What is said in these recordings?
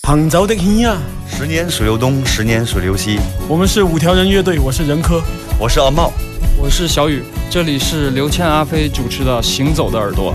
杭州的天啊，十年水流东，十年水流西。我们是五条人乐队，我是任科，我是阿茂，我是小雨，这里是刘谦、阿飞主持的《行走的耳朵》。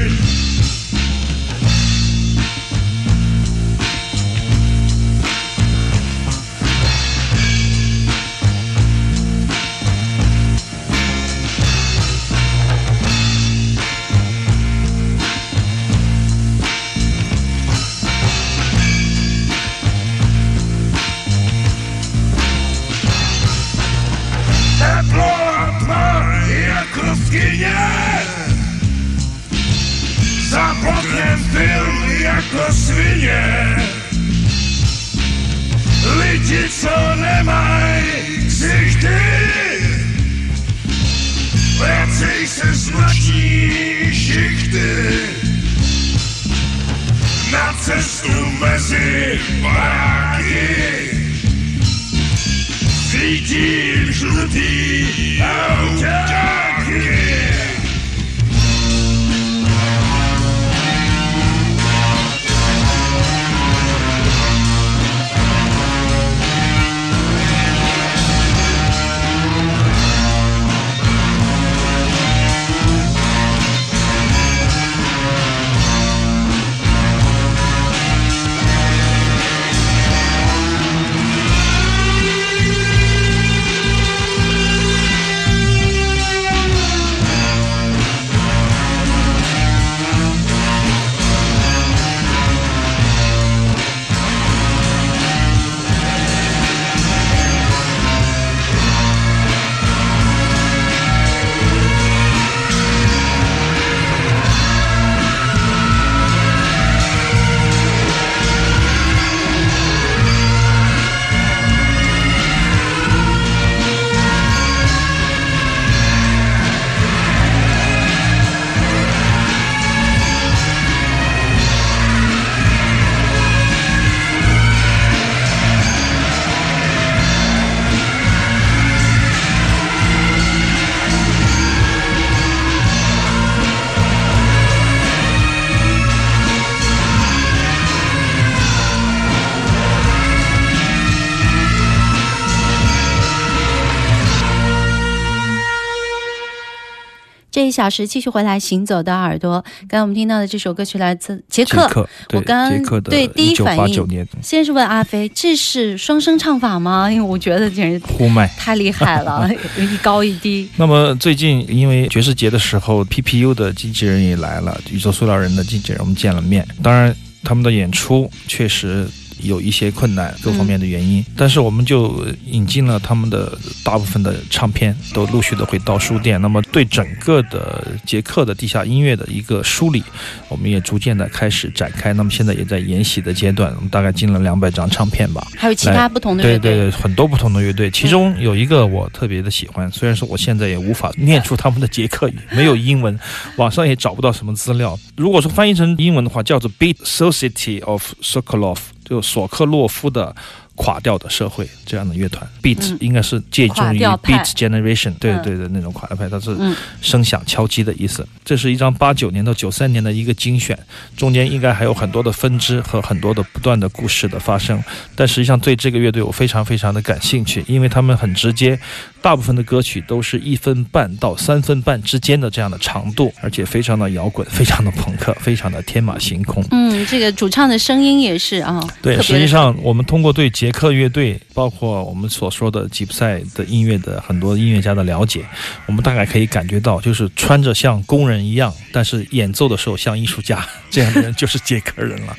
一小时继续回来，行走的耳朵。刚刚我们听到的这首歌曲来自杰克，我刚刚对第一反应，先是问阿飞，这是双声唱法吗？因为我觉得简直呼麦太厉害了，一高一低。那么最近因为爵士节的时候，PPU 的经纪人也来了，宇宙塑料人的经纪人，我们见了面。当然，他们的演出确实。有一些困难，各方面的原因，但是我们就引进了他们的大部分的唱片，都陆续的会到书店。那么对整个的捷克的地下音乐的一个梳理，我们也逐渐的开始展开。那么现在也在研习的阶段，我们大概进了两百张唱片吧。还有其他不同的乐队，对对，很多不同的乐队。其中有一个我特别的喜欢，虽然说我现在也无法念出他们的捷克语，没有英文，网上也找不到什么资料。如果说翻译成英文的话，叫做 Beat Society of Sokolov。就索克洛夫的。垮掉的社会这样的乐团，Beat 应该是借助于 Beat Generation，对对的那种垮掉派，它是声响敲击的意思。这是一张八九年到九三年的一个精选，中间应该还有很多的分支和很多的不断的故事的发生。但实际上对这个乐队我非常非常的感兴趣，因为他们很直接，大部分的歌曲都是一分半到三分半之间的这样的长度，而且非常的摇滚，非常的朋克，非常的天马行空。嗯，这个主唱的声音也是啊。对，实际上我们通过对捷克乐队，包括我们所说的吉普赛的音乐的很多音乐家的了解，我们大概可以感觉到，就是穿着像工人一样，但是演奏的时候像艺术家这样的人，就是捷克人了。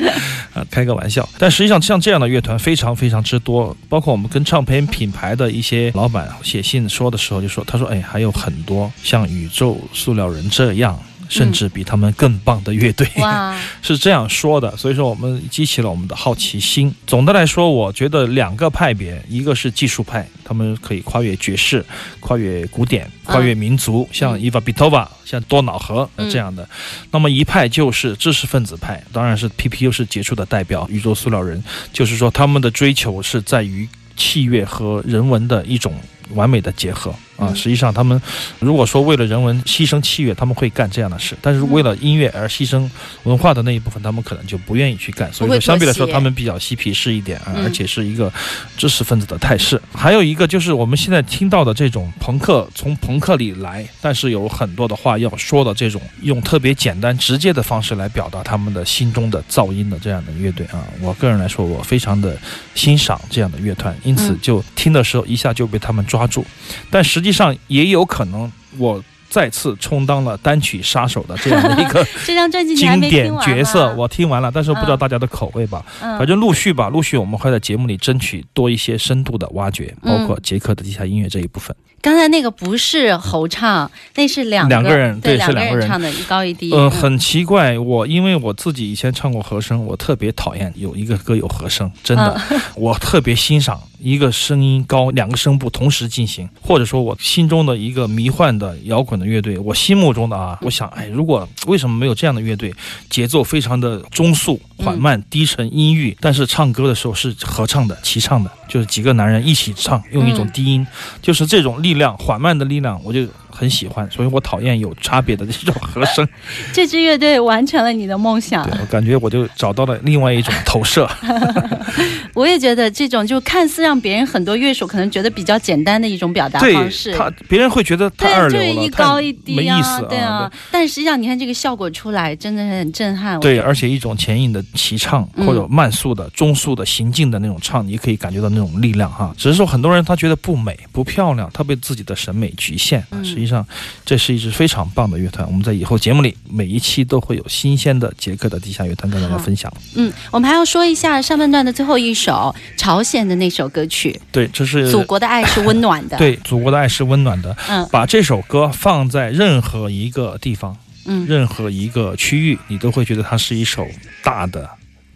啊，开个玩笑。但实际上，像这样的乐团非常非常之多，包括我们跟唱片品牌的一些老板写信说的时候，就说他说，哎，还有很多像宇宙塑料人这样。甚至比他们更棒的乐队，是这样说的。所以说，我们激起了我们的好奇心。总的来说，我觉得两个派别，一个是技术派，他们可以跨越爵士、跨越古典、跨越民族，像伊娃比托瓦、像多瑙河这样的。那么一派就是知识分子派，当然是 PPU 是杰出的代表。宇宙塑料人就是说，他们的追求是在于器乐和人文的一种完美的结合。啊，实际上他们如果说为了人文牺牲器乐，他们会干这样的事；但是为了音乐而牺牲文化的那一部分，他们可能就不愿意去干。所以说，相对来说，他们比较嬉皮士一点啊，而且是一个知识分子的态势。还有一个就是我们现在听到的这种朋克，从朋克里来，但是有很多的话要说的这种，用特别简单直接的方式来表达他们的心中的噪音的这样的乐队啊，我个人来说，我非常的欣赏这样的乐团，因此就听的时候一下就被他们抓住。但实际上也有可能，我再次充当了单曲杀手的这样的一个 经典角色。我听完了，但是不知道大家的口味吧。反正陆续吧，陆续我们会在节目里争取多一些深度的挖掘，包括杰克的地下音乐这一部分。刚才那个不是侯唱，那是两两个人，对，是两个人唱的，一高一低。嗯，很奇怪，我因为我自己以前唱过和声，我特别讨厌有一个歌有和声，真的，我特别欣赏一个声音高，两个声部同时进行，或者说我心中的一个迷幻的摇滚的乐队，我心目中的啊，我想，哎，如果为什么没有这样的乐队，节奏非常的中速、缓慢、低沉、阴郁，但是唱歌的时候是合唱的、齐唱的。就是几个男人一起唱，用一种低音，就是这种力量，缓慢的力量，我就。很喜欢，所以我讨厌有差别的这种和声。这支乐队完成了你的梦想，我感觉我就找到了另外一种投射。我也觉得这种就看似让别人很多乐手可能觉得比较简单的一种表达方式，他别人会觉得太二流了，一高一低没意思，对啊。但实际上你看这个效果出来，真的是很震撼。对，而且一种前引的齐唱或者慢速的、中速的行进的那种唱，你可以感觉到那种力量哈。只是说很多人他觉得不美、不漂亮，他被自己的审美局限。实际上，这是一支非常棒的乐团。我们在以后节目里每一期都会有新鲜的捷克的地下乐团跟大家分享。嗯，我们还要说一下上半段的最后一首朝鲜的那首歌曲。对，这是祖国的爱是温暖的。对，祖国的爱是温暖的。嗯，把这首歌放在任何一个地方，嗯，任何一个区域，你都会觉得它是一首大的。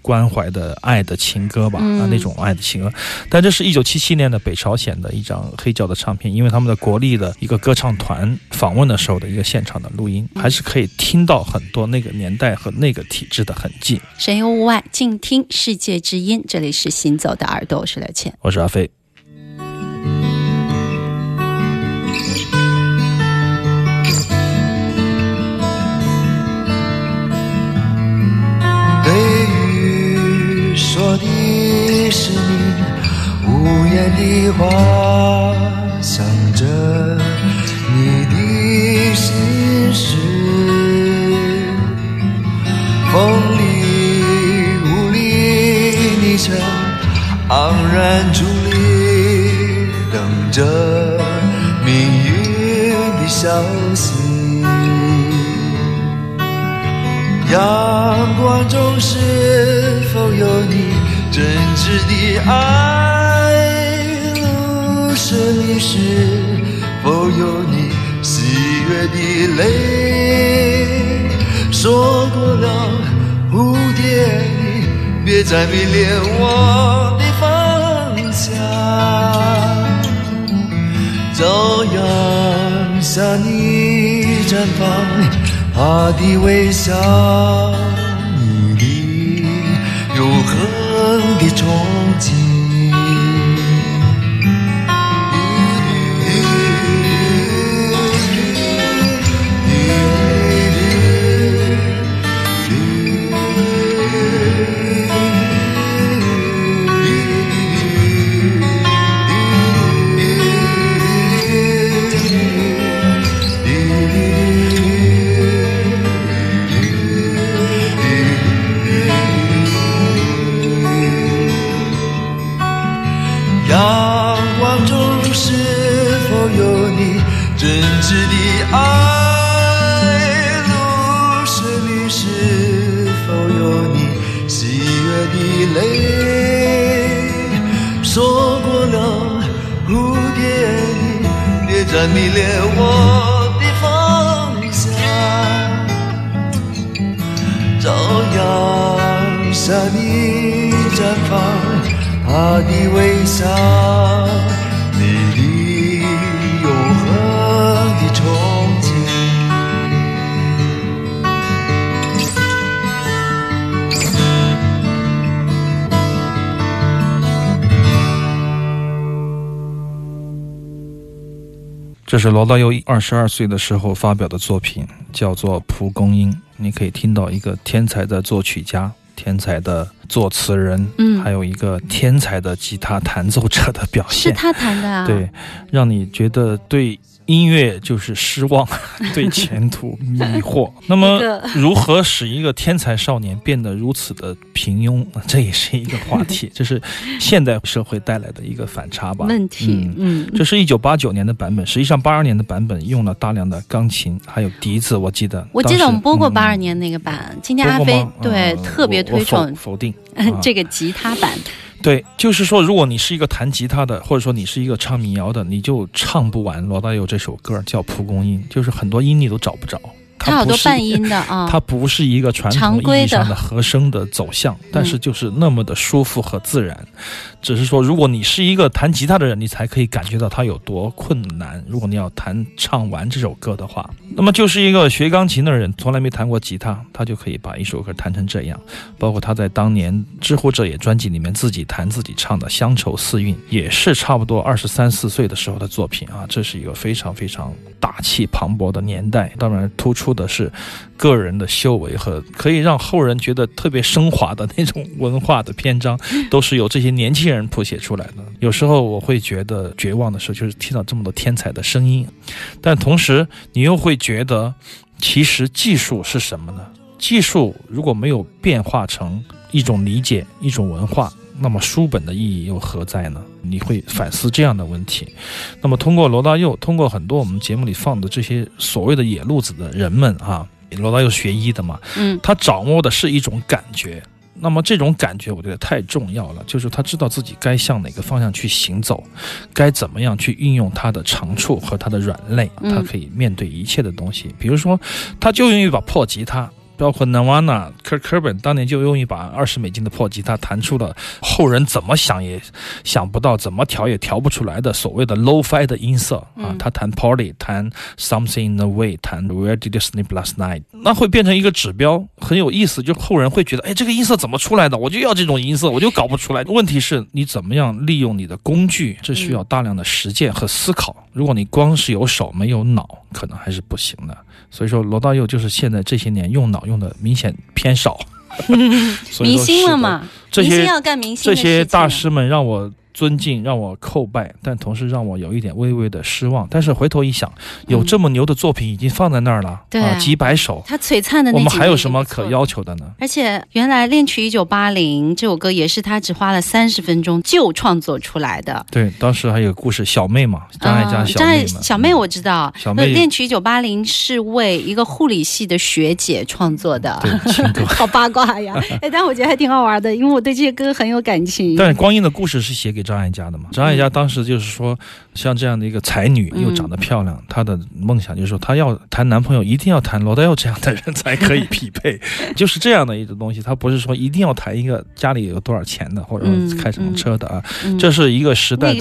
关怀的爱的情歌吧，啊，那种爱的情歌。但这是一九七七年的北朝鲜的一张黑胶的唱片，因为他们的国立的一个歌唱团访问的时候的一个现场的录音，还是可以听到很多那个年代和那个体制的痕迹。神游物外，静听世界之音。这里是行走的耳朵，我是刘倩，我是阿飞。是你无言的话想着你的心事，风里雾里，你曾昂然伫立，等着命运的消息。阳光中是否有你真挚的爱？生命是否有你喜悦的泪？说过了，蝴蝶，你别再迷恋我的方向。朝阳下，你绽放他的微笑，你的永恒憧憬。阳下你绽放它的微笑。你的永恒的憧憬这是罗大佑二十二岁的时候发表的作品，叫做《蒲公英》。你可以听到一个天才的作曲家、天才的作词人，嗯，还有一个天才的吉他弹奏者的表现。是他弹的啊？对，让你觉得对。音乐就是失望，对前途迷惑。那么，如何使一个天才少年变得如此的平庸？这也是一个话题，这是现代社会带来的一个反差吧？问题。嗯，这是一九八九年的版本，实际上八二年的版本用了大量的钢琴，还有笛子。我记得，我记得我们播过八二年那个版。今天阿飞对特别推崇否定这个吉他版。对，就是说，如果你是一个弹吉他的，或者说你是一个唱民谣的，你就唱不完罗大佑这首歌，叫《蒲公英》，就是很多音你都找不着。它好多半音的 啊，它不是一个传统意义上的和声的走向，但是就是那么的舒服和自然。只是说，如果你是一个弹吉他的人，你才可以感觉到它有多困难。如果你要弹唱完这首歌的话，那么就是一个学钢琴的人，从来没弹过吉他，他就可以把一首歌弹成这样。包括他在当年《知乎者也》专辑里面自己弹自己唱的《乡愁四韵》，也是差不多二十三四岁的时候的作品啊。这是一个非常非常大气磅礴的年代，当然突出的是个人的修为和可以让后人觉得特别升华的那种文化的篇章，都是由这些年轻人。人谱写出来的，有时候我会觉得绝望的时候，就是听到这么多天才的声音，但同时你又会觉得，其实技术是什么呢？技术如果没有变化成一种理解、一种文化，那么书本的意义又何在呢？你会反思这样的问题。那么通过罗大佑，通过很多我们节目里放的这些所谓的野路子的人们啊，罗大佑学医的嘛，嗯，他掌握的是一种感觉。那么这种感觉，我觉得太重要了。就是他知道自己该向哪个方向去行走，该怎么样去运用他的长处和他的软肋，他可以面对一切的东西。比如说，他就用一把破吉他。包括 Nirvana、Kurt Cobain 当年就用一把二十美金的破吉他，弹出了后人怎么想也想不到、怎么调也调不出来的所谓的 low-fi 的音色啊！他弹 Party，弹 Something in the Way，弹 Where Did You Sleep Last Night，那会变成一个指标，很有意思。就后人会觉得，哎，这个音色怎么出来的？我就要这种音色，我就搞不出来。问题是你怎么样利用你的工具？这需要大量的实践和思考。如果你光是有手没有脑，可能还是不行的。所以说，罗大佑就是现在这些年用脑用的明显偏少，明星了嘛？这些要干明星，这些大师们让我。尊敬让我叩拜，但同时让我有一点微微的失望。但是回头一想，有这么牛的作品已经放在那儿了，啊，几百首，他璀璨的那，我们还有什么可要求的呢？而且原来《恋曲一九八零》这首歌也是他只花了三十分钟就创作出来的。对，当时还有故事，小妹嘛，张艾嘉小妹。小妹我知道，小妹《恋曲一九八零》是为一个护理系的学姐创作的，好八卦呀！哎，但我觉得还挺好玩的，因为我对这些歌很有感情。但是《光阴的故事》是写给张艾嘉的嘛？张艾嘉当时就是说，像这样的一个才女，又长得漂亮，她的梦想就是说，她要谈男朋友，一定要谈罗大佑这样的人才可以匹配，就是这样的一种东西。她不是说一定要谈一个家里有多少钱的，或者开什么车的啊。这是一个时代的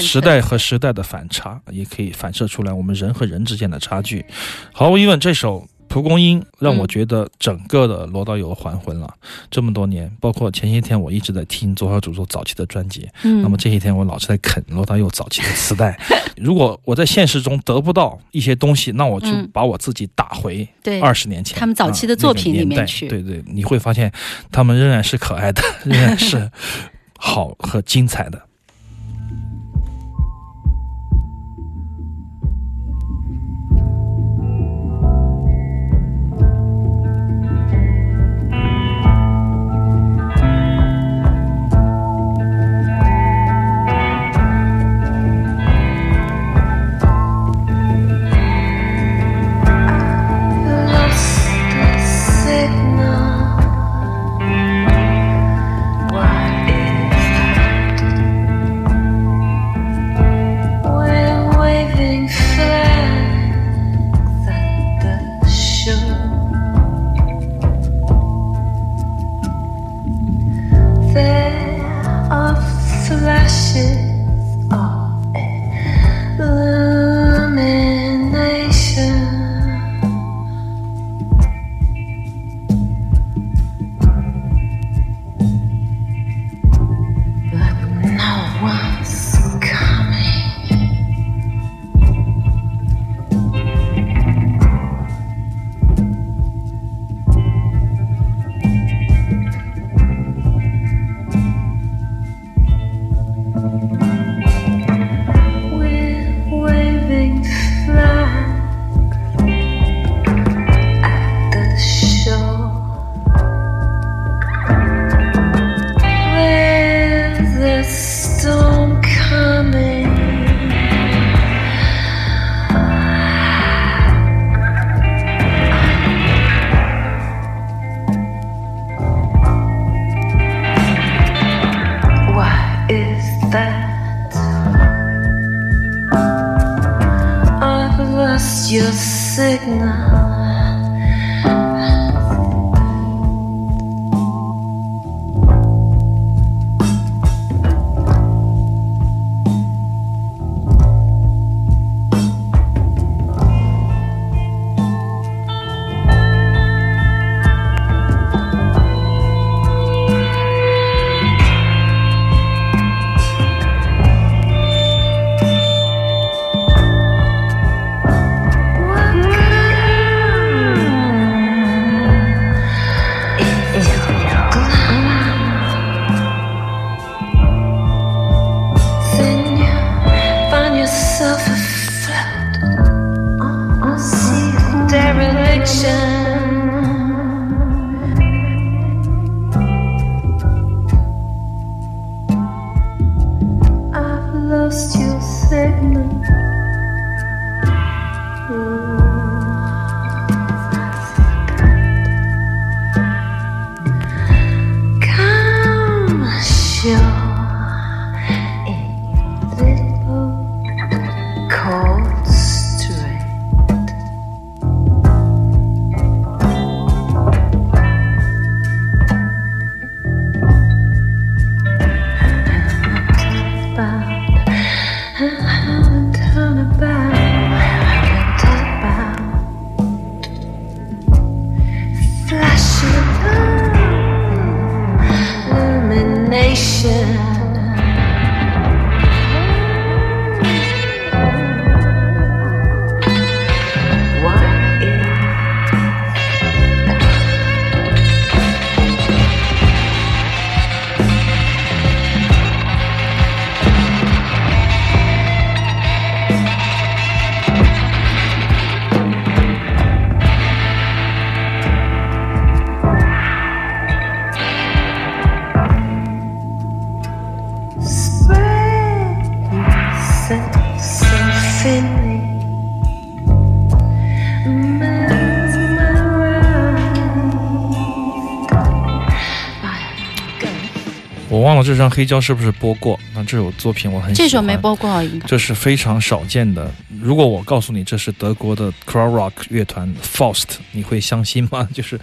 时代和时代的反差，也可以反射出来我们人和人之间的差距。毫无疑问，这首。蒲公英让我觉得整个的罗大佑还魂了。这么多年，包括前些天我一直在听左小祖咒早期的专辑，嗯，那么这些天我老是在啃罗大佑早期的磁带。如果我在现实中得不到一些东西，那我就把我自己打回二十年前他们早期的作品里面去。对对，你会发现他们仍然是可爱的，仍然是好和精彩的。这张黑胶是不是播过？那这首作品我很喜欢。这首没播过，应该。这是非常少见的。如果我告诉你这是德国的 c r o w rock 乐团 Faust，你会相信吗？就是，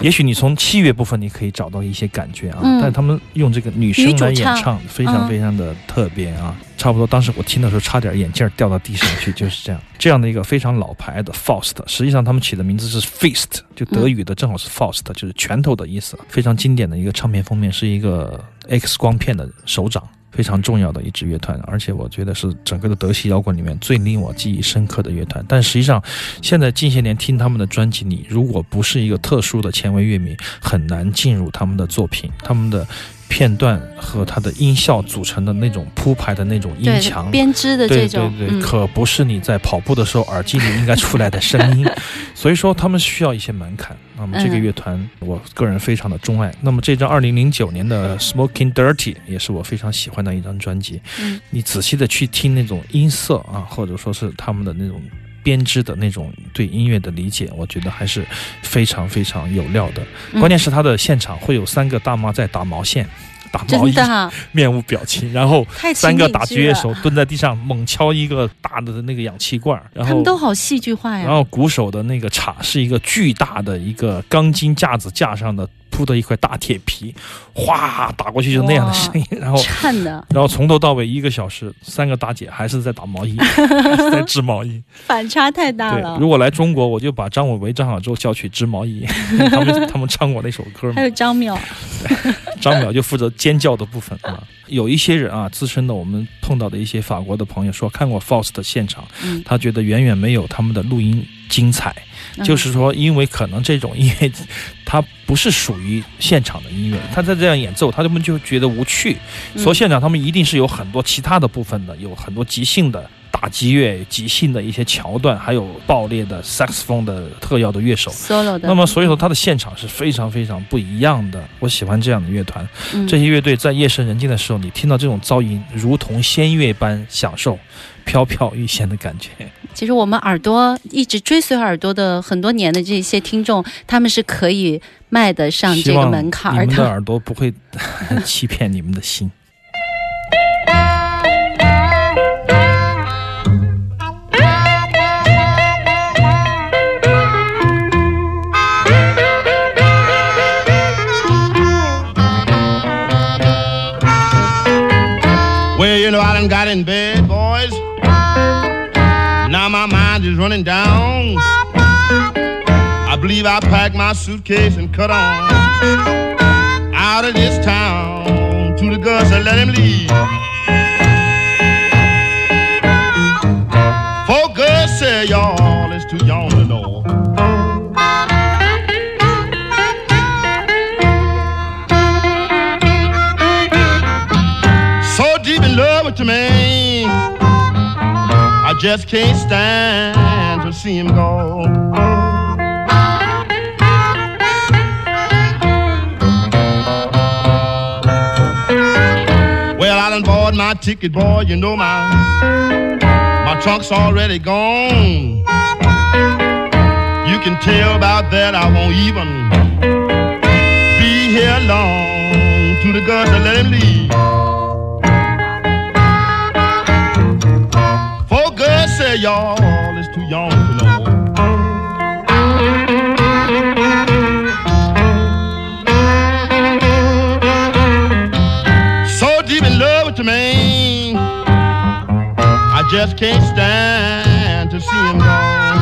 也许你从器乐部分你可以找到一些感觉啊，嗯但他们用这个女生来演唱唱，非常嗯非常的特别啊。差不多，当时我听的时候差点眼镜掉到地上去，就是这样。这样的一个非常老牌的 Faust，实际上他们起的名字是 Fist，就德语的正好是 Faust，就是拳头的意思。非常经典的一个唱片封面是一个 X 光片的手掌。非常重要的一支乐团，而且我觉得是整个的德系摇滚里面最令我记忆深刻的乐团。但实际上，现在近些年听他们的专辑，你如果不是一个特殊的前卫乐迷，很难进入他们的作品。他们的片段和它的音效组成的那种铺排的那种音对墙，编织的这种，对对，嗯可不是你在跑步的时候耳机里应该出来的声音，所以说他们需要一些门槛。那么这个嗯乐团，我个人非常的钟爱。那么这张二零零九年的《Smoking Dirty》也是我非常喜欢的一张专辑。嗯你仔细的去听那种音色啊，或者说是他们的那种。编织的那种对音乐的理解，我觉得还是非常非常有料的。嗯关键是他的现场会有三个大妈在打毛线，打毛衣面无表情，然后三个打情景剧了击乐手蹲在地上猛敲一个大的那个氧气罐，然后他们都好戏剧化呀。然后鼓手的那个镲是一个巨大的一个钢筋架子架上的铺的一块大铁皮，哗打过去就那样的声音，然后颤的然后从头到尾一个小时，三个大姐还是在打毛衣，还是在织毛衣。反差太大了，。对如果来中国，我就把张伟为、张小舟叫去织毛衣，他们他们唱过那首歌嘛还。有张淼，张淼就负责尖叫的部分啊。有一些人啊，资深的我们碰到的一些法国的朋友说，看过 Faust 的现场，嗯，他觉得远远没有他们的录音精彩。嗯就是说，因为可能这种音乐，它不是属于现场的音乐，他在这样演奏，他们就觉得无趣。嗯所以现场他们一定是有很多其他的部分的，有很多即兴的打击乐、即兴的一些桥段，还有爆裂的萨克斯风的特邀的乐手。solo 的。那么，所以说他的现场是非常非常不一样的。我喜欢这样的乐团，嗯这些乐队在夜深人静的时候，你听到这种噪音，如同仙乐般享受飘飘欲仙的感觉。其实我们耳朵一直追随耳朵的很多年的这些听众，他们是可以迈得上这个门槛的。你们的耳朵不会 欺骗你们的心。Well, you know, I done got in bed. My is running down. I believe I packed my suitcase and cut on out of this town to the Gus and let him leave. For Gus said, y'all, it's too young to know. Just can't stand to see him go. Well, I done bought my ticket, boy. You know my my trunk's already gone. You can tell about that. I won't even be here long. To the guns let him leave. Say y'all, is too young to know. So deep in love with the man, I just can't stand to see him go.